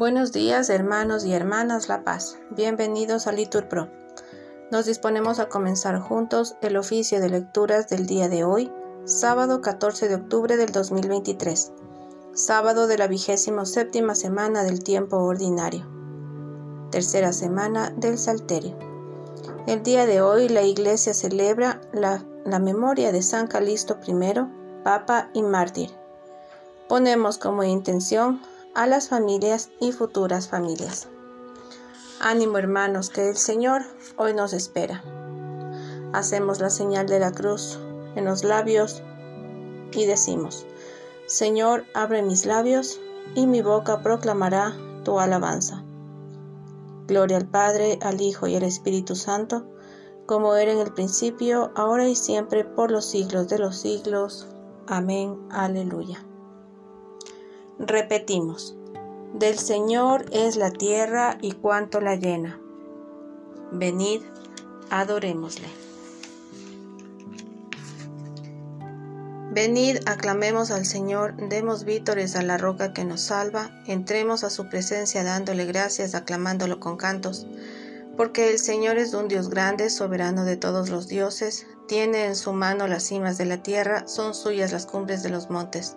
Buenos días hermanos y hermanas La Paz. Bienvenidos a Litur Pro. Nos disponemos a comenzar juntos el oficio de lecturas del día de hoy, sábado 14 de octubre del 2023, sábado de la vigésima séptima semana del tiempo ordinario, tercera semana del Salterio. El día de hoy la Iglesia celebra la, la memoria de San Calisto I, Papa y Mártir. Ponemos como intención a las familias y futuras familias. Ánimo hermanos, que el Señor hoy nos espera. Hacemos la señal de la cruz en los labios y decimos, Señor, abre mis labios y mi boca proclamará tu alabanza. Gloria al Padre, al Hijo y al Espíritu Santo, como era en el principio, ahora y siempre, por los siglos de los siglos. Amén. Aleluya. Repetimos, del Señor es la tierra y cuanto la llena. Venid, adorémosle. Venid, aclamemos al Señor, demos vítores a la roca que nos salva, entremos a su presencia dándole gracias, aclamándolo con cantos, porque el Señor es un Dios grande, soberano de todos los dioses, tiene en su mano las cimas de la tierra, son suyas las cumbres de los montes.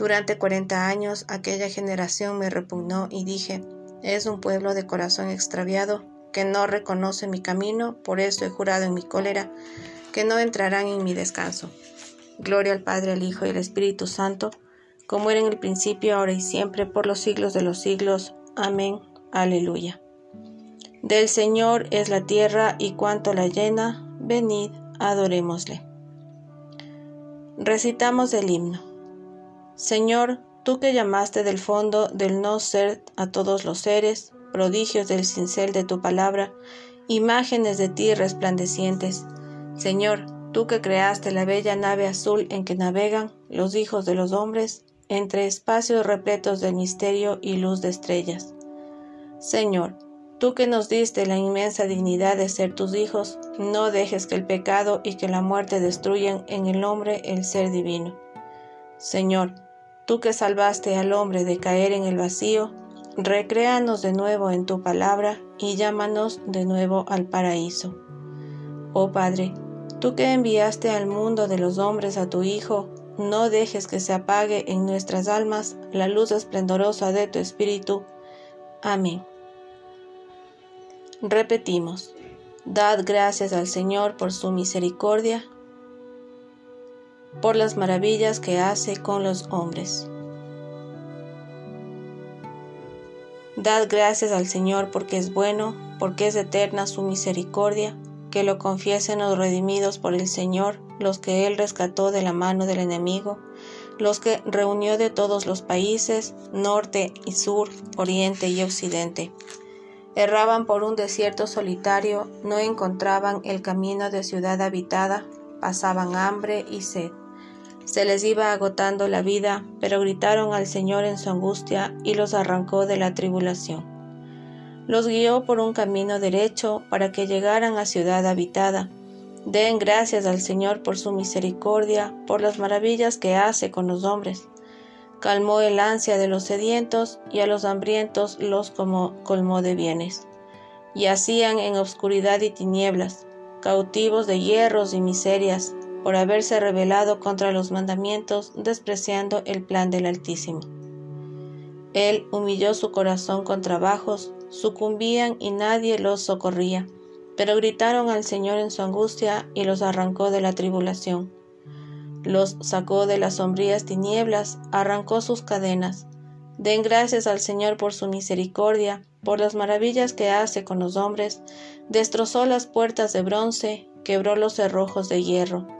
Durante cuarenta años aquella generación me repugnó y dije, es un pueblo de corazón extraviado que no reconoce mi camino, por eso he jurado en mi cólera que no entrarán en mi descanso. Gloria al Padre, al Hijo y al Espíritu Santo, como era en el principio, ahora y siempre, por los siglos de los siglos. Amén. Aleluya. Del Señor es la tierra y cuanto la llena, venid, adorémosle. Recitamos el himno. Señor, tú que llamaste del fondo del no ser a todos los seres, prodigios del cincel de tu palabra, imágenes de ti resplandecientes. Señor, tú que creaste la bella nave azul en que navegan los hijos de los hombres, entre espacios repletos de misterio y luz de estrellas. Señor, tú que nos diste la inmensa dignidad de ser tus hijos, no dejes que el pecado y que la muerte destruyan en el hombre el ser divino. Señor, Tú que salvaste al hombre de caer en el vacío, recréanos de nuevo en tu palabra y llámanos de nuevo al paraíso. Oh Padre, tú que enviaste al mundo de los hombres a tu Hijo, no dejes que se apague en nuestras almas la luz esplendorosa de tu Espíritu. Amén. Repetimos, dad gracias al Señor por su misericordia por las maravillas que hace con los hombres. Dad gracias al Señor porque es bueno, porque es eterna su misericordia, que lo confiesen los redimidos por el Señor, los que Él rescató de la mano del enemigo, los que reunió de todos los países, norte y sur, oriente y occidente. Erraban por un desierto solitario, no encontraban el camino de ciudad habitada, pasaban hambre y sed. Se les iba agotando la vida, pero gritaron al Señor en su angustia y los arrancó de la tribulación. Los guió por un camino derecho para que llegaran a ciudad habitada. Den gracias al Señor por su misericordia, por las maravillas que hace con los hombres. Calmó el ansia de los sedientos y a los hambrientos los colmó de bienes. Y hacían en obscuridad y tinieblas, cautivos de hierros y miserias, por haberse rebelado contra los mandamientos, despreciando el plan del Altísimo. Él humilló su corazón con trabajos, sucumbían y nadie los socorría, pero gritaron al Señor en su angustia y los arrancó de la tribulación. Los sacó de las sombrías tinieblas, arrancó sus cadenas. Den gracias al Señor por su misericordia, por las maravillas que hace con los hombres, destrozó las puertas de bronce, quebró los cerrojos de hierro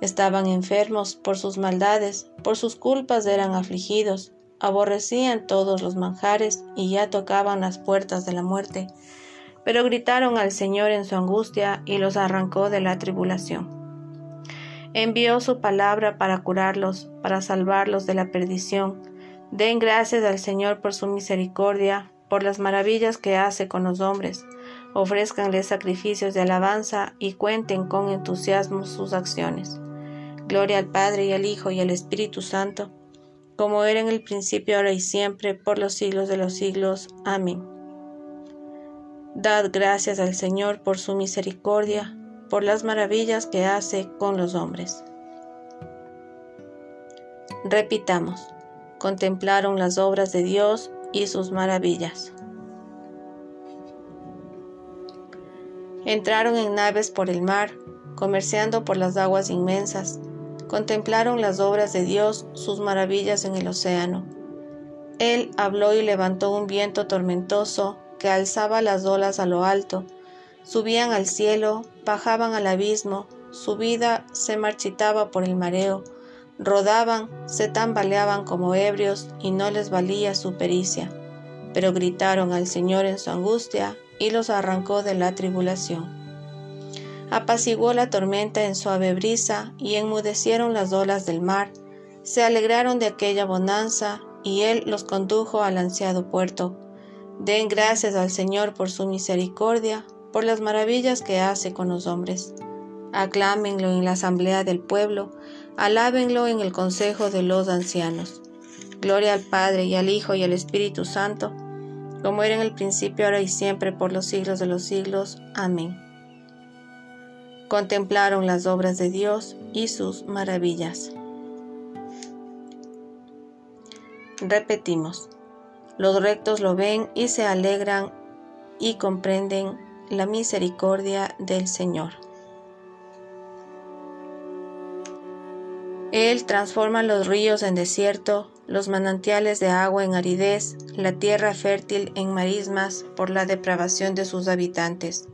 Estaban enfermos por sus maldades, por sus culpas eran afligidos, aborrecían todos los manjares y ya tocaban las puertas de la muerte, pero gritaron al Señor en su angustia y los arrancó de la tribulación. Envió su palabra para curarlos, para salvarlos de la perdición. Den gracias al Señor por su misericordia, por las maravillas que hace con los hombres. Ofrézcanle sacrificios de alabanza y cuenten con entusiasmo sus acciones. Gloria al Padre y al Hijo y al Espíritu Santo, como era en el principio, ahora y siempre, por los siglos de los siglos. Amén. Dad gracias al Señor por su misericordia, por las maravillas que hace con los hombres. Repitamos, contemplaron las obras de Dios y sus maravillas. Entraron en naves por el mar, comerciando por las aguas inmensas, contemplaron las obras de Dios, sus maravillas en el océano. Él habló y levantó un viento tormentoso que alzaba las olas a lo alto, subían al cielo, bajaban al abismo, su vida se marchitaba por el mareo, rodaban, se tambaleaban como ebrios y no les valía su pericia, pero gritaron al Señor en su angustia y los arrancó de la tribulación. Apaciguó la tormenta en suave brisa y enmudecieron las olas del mar, se alegraron de aquella bonanza y él los condujo al ansiado puerto. Den gracias al Señor por su misericordia, por las maravillas que hace con los hombres. Aclámenlo en la asamblea del pueblo, alábenlo en el consejo de los ancianos. Gloria al Padre y al Hijo y al Espíritu Santo, como era en el principio, ahora y siempre, por los siglos de los siglos. Amén. Contemplaron las obras de Dios y sus maravillas. Repetimos, los rectos lo ven y se alegran y comprenden la misericordia del Señor. Él transforma los ríos en desierto, los manantiales de agua en aridez, la tierra fértil en marismas por la depravación de sus habitantes.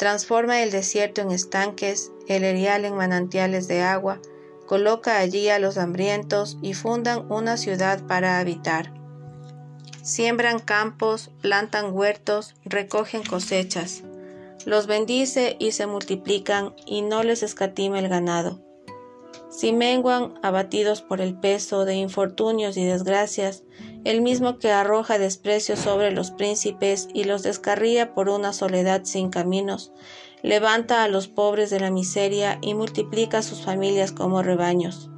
Transforma el desierto en estanques, el erial en manantiales de agua, coloca allí a los hambrientos y fundan una ciudad para habitar. Siembran campos, plantan huertos, recogen cosechas. Los bendice y se multiplican y no les escatima el ganado. Si menguan, abatidos por el peso de infortunios y desgracias, el mismo que arroja desprecio sobre los príncipes y los descarría por una soledad sin caminos, levanta a los pobres de la miseria y multiplica sus familias como rebaños.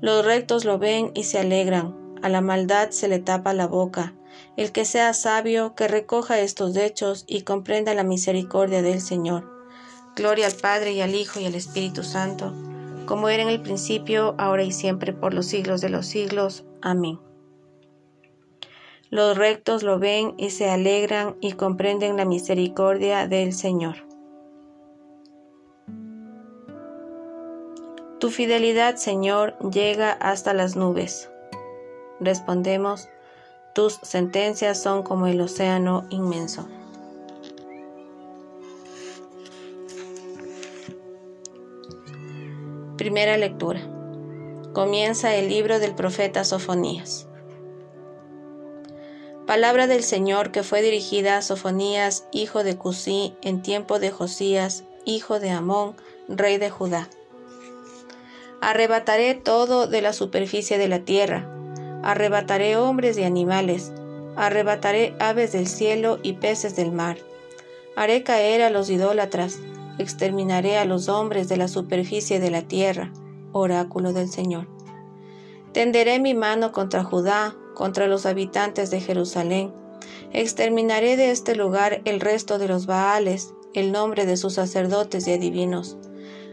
Los rectos lo ven y se alegran, a la maldad se le tapa la boca. El que sea sabio, que recoja estos hechos y comprenda la misericordia del Señor. Gloria al Padre y al Hijo y al Espíritu Santo como era en el principio, ahora y siempre, por los siglos de los siglos. Amén. Los rectos lo ven y se alegran y comprenden la misericordia del Señor. Tu fidelidad, Señor, llega hasta las nubes. Respondemos, tus sentencias son como el océano inmenso. Primera lectura. Comienza el libro del profeta Sofonías. Palabra del Señor que fue dirigida a Sofonías, hijo de Cusí, en tiempo de Josías, hijo de Amón, rey de Judá. Arrebataré todo de la superficie de la tierra, arrebataré hombres y animales, arrebataré aves del cielo y peces del mar. Haré caer a los idólatras, exterminaré a los hombres de la superficie de la tierra, oráculo del Señor. Tenderé mi mano contra Judá, contra los habitantes de Jerusalén. Exterminaré de este lugar el resto de los Baales, el nombre de sus sacerdotes y adivinos.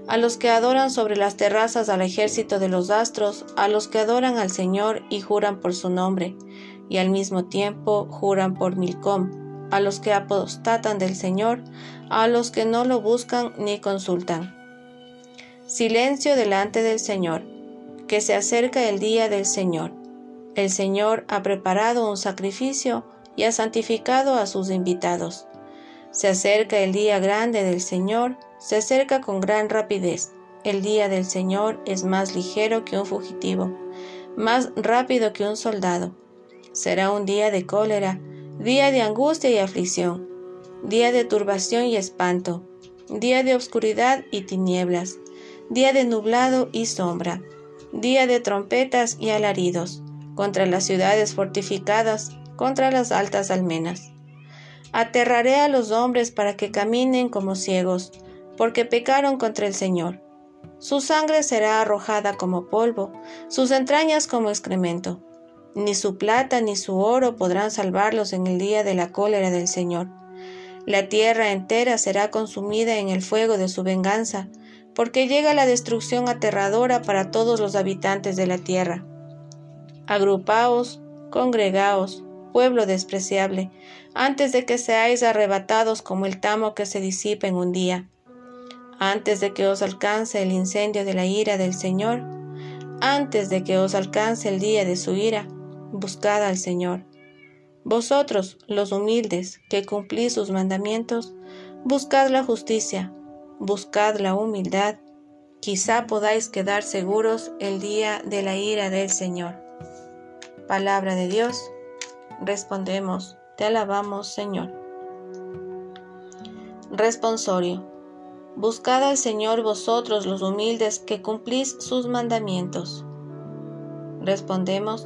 A los que adoran sobre las terrazas al ejército de los astros, a los que adoran al Señor y juran por su nombre, y al mismo tiempo juran por Milcom, a los que apostatan del Señor, a los que no lo buscan ni consultan. Silencio delante del Señor, que se acerca el día del Señor. El Señor ha preparado un sacrificio y ha santificado a sus invitados. Se acerca el día grande del Señor, se acerca con gran rapidez. El día del Señor es más ligero que un fugitivo. más rápido que un soldado. Será un día de cólera, día de angustia y aflicción, día de turbación y espanto, día de oscuridad y tinieblas, día de nublado y sombra, día de trompetas y alaridos, contra las ciudades fortificadas, contra las altas almenas. Aterraré a los hombres para que caminen como ciegos, porque pecaron contra el Señor. Su sangre será arrojada como polvo, sus entrañas como excremento. Ni su plata ni su oro podrán salvarlos en el día de la cólera del Señor. La tierra entera será consumida en el fuego de su venganza, porque llega la destrucción aterradora para todos los habitantes de la tierra. Agrupaos, congregaos, pueblo despreciable, antes de que seáis arrebatados como el tamo que se disipa en un día. Antes de que os alcance el incendio de la ira del Señor, antes de que os alcance el día de su ira, buscad al Señor. Vosotros, los humildes, que cumplís sus mandamientos, buscad la justicia, buscad la humildad, quizá podáis quedar seguros el día de la ira del Señor. Palabra de Dios, respondemos, te alabamos Señor. Responsorio. Buscad al Señor vosotros los humildes que cumplís sus mandamientos. Respondemos,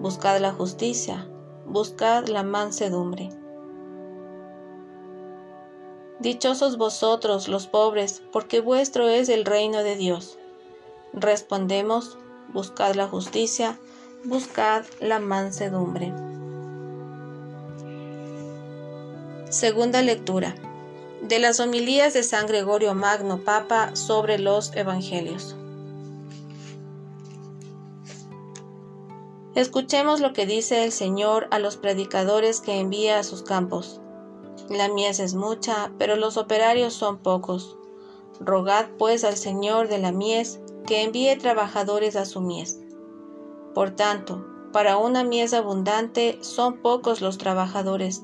buscad la justicia, buscad la mansedumbre. Dichosos vosotros los pobres, porque vuestro es el reino de Dios. Respondemos, buscad la justicia, buscad la mansedumbre. Segunda lectura de las homilías de San Gregorio Magno Papa sobre los Evangelios. Escuchemos lo que dice el Señor a los predicadores que envía a sus campos. La mies es mucha, pero los operarios son pocos. Rogad pues al Señor de la mies que envíe trabajadores a su mies. Por tanto, para una mies abundante son pocos los trabajadores.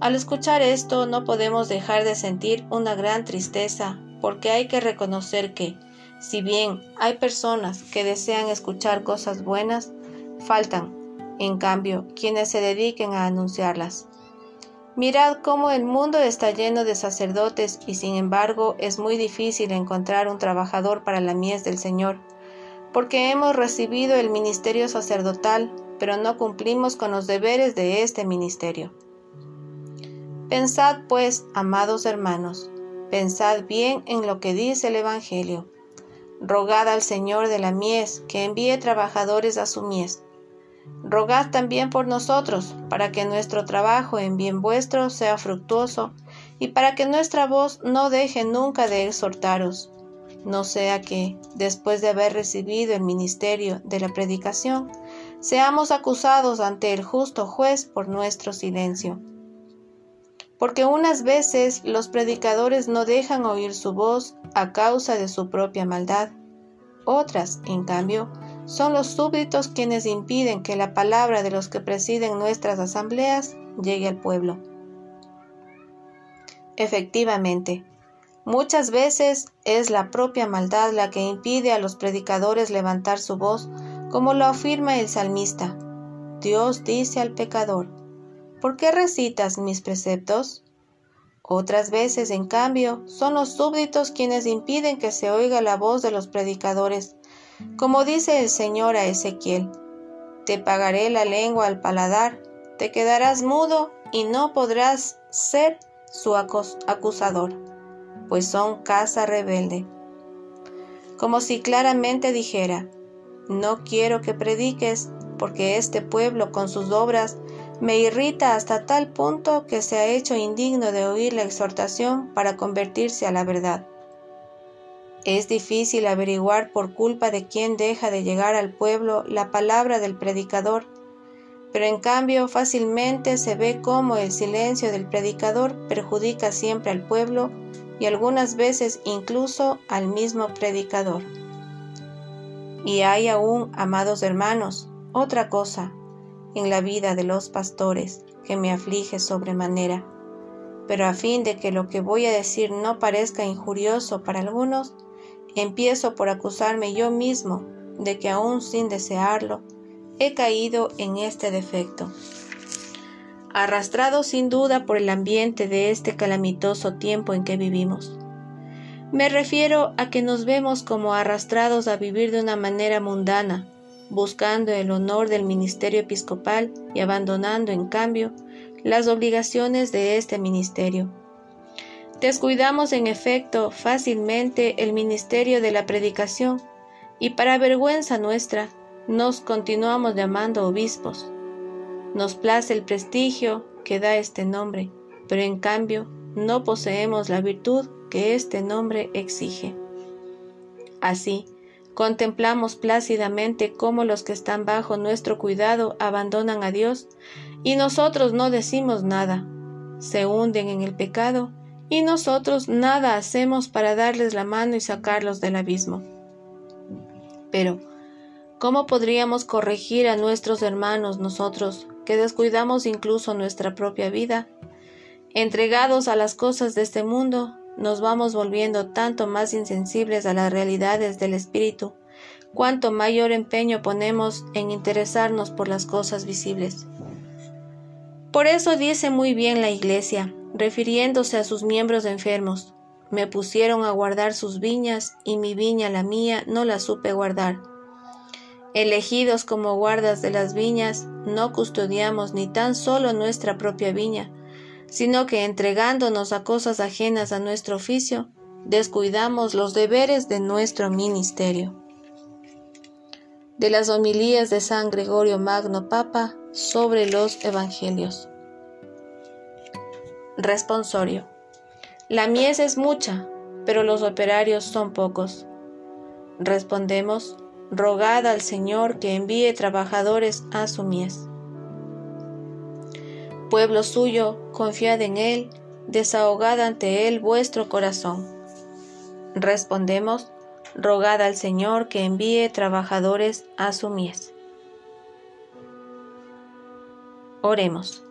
Al escuchar esto no podemos dejar de sentir una gran tristeza, porque hay que reconocer que, si bien hay personas que desean escuchar cosas buenas, faltan, en cambio, quienes se dediquen a anunciarlas. Mirad cómo el mundo está lleno de sacerdotes y sin embargo es muy difícil encontrar un trabajador para la mies del Señor, porque hemos recibido el ministerio sacerdotal, pero no cumplimos con los deberes de este ministerio. Pensad pues, amados hermanos, pensad bien en lo que dice el Evangelio. Rogad al Señor de la mies que envíe trabajadores a su mies Rogad también por nosotros, para que nuestro trabajo en bien vuestro sea fructuoso, y para que nuestra voz no deje nunca de exhortaros, no sea que, después de haber recibido el ministerio de la predicación, seamos acusados ante el justo juez por nuestro silencio. Porque unas veces los predicadores no dejan oír su voz a causa de su propia maldad, otras, en cambio, son los súbditos quienes impiden que la palabra de los que presiden nuestras asambleas llegue al pueblo. Efectivamente, muchas veces es la propia maldad la que impide a los predicadores levantar su voz, como lo afirma el salmista. Dios dice al pecador, ¿por qué recitas mis preceptos? Otras veces, en cambio, son los súbditos quienes impiden que se oiga la voz de los predicadores, como dice el Señor a Ezequiel, te pagaré la lengua al paladar, te quedarás mudo y no podrás ser su acusador, pues son casa rebelde. Como si claramente dijera, no quiero que prediques, porque este pueblo con sus obras me irrita hasta tal punto que se ha hecho indigno de oír la exhortación para convertirse a la verdad. Es difícil averiguar por culpa de quién deja de llegar al pueblo la palabra del predicador, pero en cambio fácilmente se ve cómo el silencio del predicador perjudica siempre al pueblo y algunas veces incluso al mismo predicador. Y hay aún, amados hermanos, otra cosa en la vida de los pastores que me aflige sobremanera. Pero a fin de que lo que voy a decir no parezca injurioso para algunos, Empiezo por acusarme yo mismo de que aún sin desearlo, he caído en este defecto. Arrastrado sin duda por el ambiente de este calamitoso tiempo en que vivimos. Me refiero a que nos vemos como arrastrados a vivir de una manera mundana, buscando el honor del ministerio episcopal y abandonando, en cambio, las obligaciones de este ministerio. Descuidamos, en efecto, fácilmente el ministerio de la predicación y para vergüenza nuestra nos continuamos llamando obispos. Nos place el prestigio que da este nombre, pero en cambio no poseemos la virtud que este nombre exige. Así, contemplamos plácidamente cómo los que están bajo nuestro cuidado abandonan a Dios y nosotros no decimos nada, se hunden en el pecado y nosotros nada hacemos para darles la mano y sacarlos del abismo. Pero, ¿cómo podríamos corregir a nuestros hermanos nosotros, que descuidamos incluso nuestra propia vida? Entregados a las cosas de este mundo, nos vamos volviendo tanto más insensibles a las realidades del espíritu, cuanto mayor empeño ponemos en interesarnos por las cosas visibles. Por eso dice muy bien la Iglesia, refiriéndose a sus miembros enfermos, me pusieron a guardar sus viñas y mi viña la mía no la supe guardar. Elegidos como guardas de las viñas, no custodiamos ni tan solo nuestra propia viña, sino que entregándonos a cosas ajenas a nuestro oficio, descuidamos los deberes de nuestro ministerio. De las homilías de San Gregorio Magno Papa sobre los Evangelios. Responsorio. La mies es mucha, pero los operarios son pocos. Respondemos, rogad al Señor que envíe trabajadores a su mies. Pueblo suyo, confiad en Él, desahogad ante Él vuestro corazón. Respondemos, rogad al Señor que envíe trabajadores a su mies. Oremos.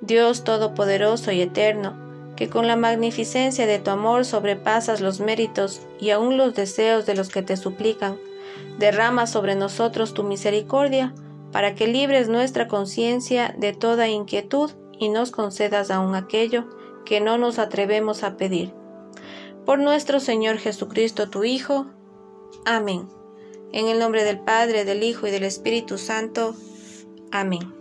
Dios Todopoderoso y Eterno, que con la magnificencia de tu amor sobrepasas los méritos y aun los deseos de los que te suplican, derrama sobre nosotros tu misericordia, para que libres nuestra conciencia de toda inquietud y nos concedas aún aquello que no nos atrevemos a pedir. Por nuestro Señor Jesucristo, tu Hijo. Amén. En el nombre del Padre, del Hijo y del Espíritu Santo. Amén.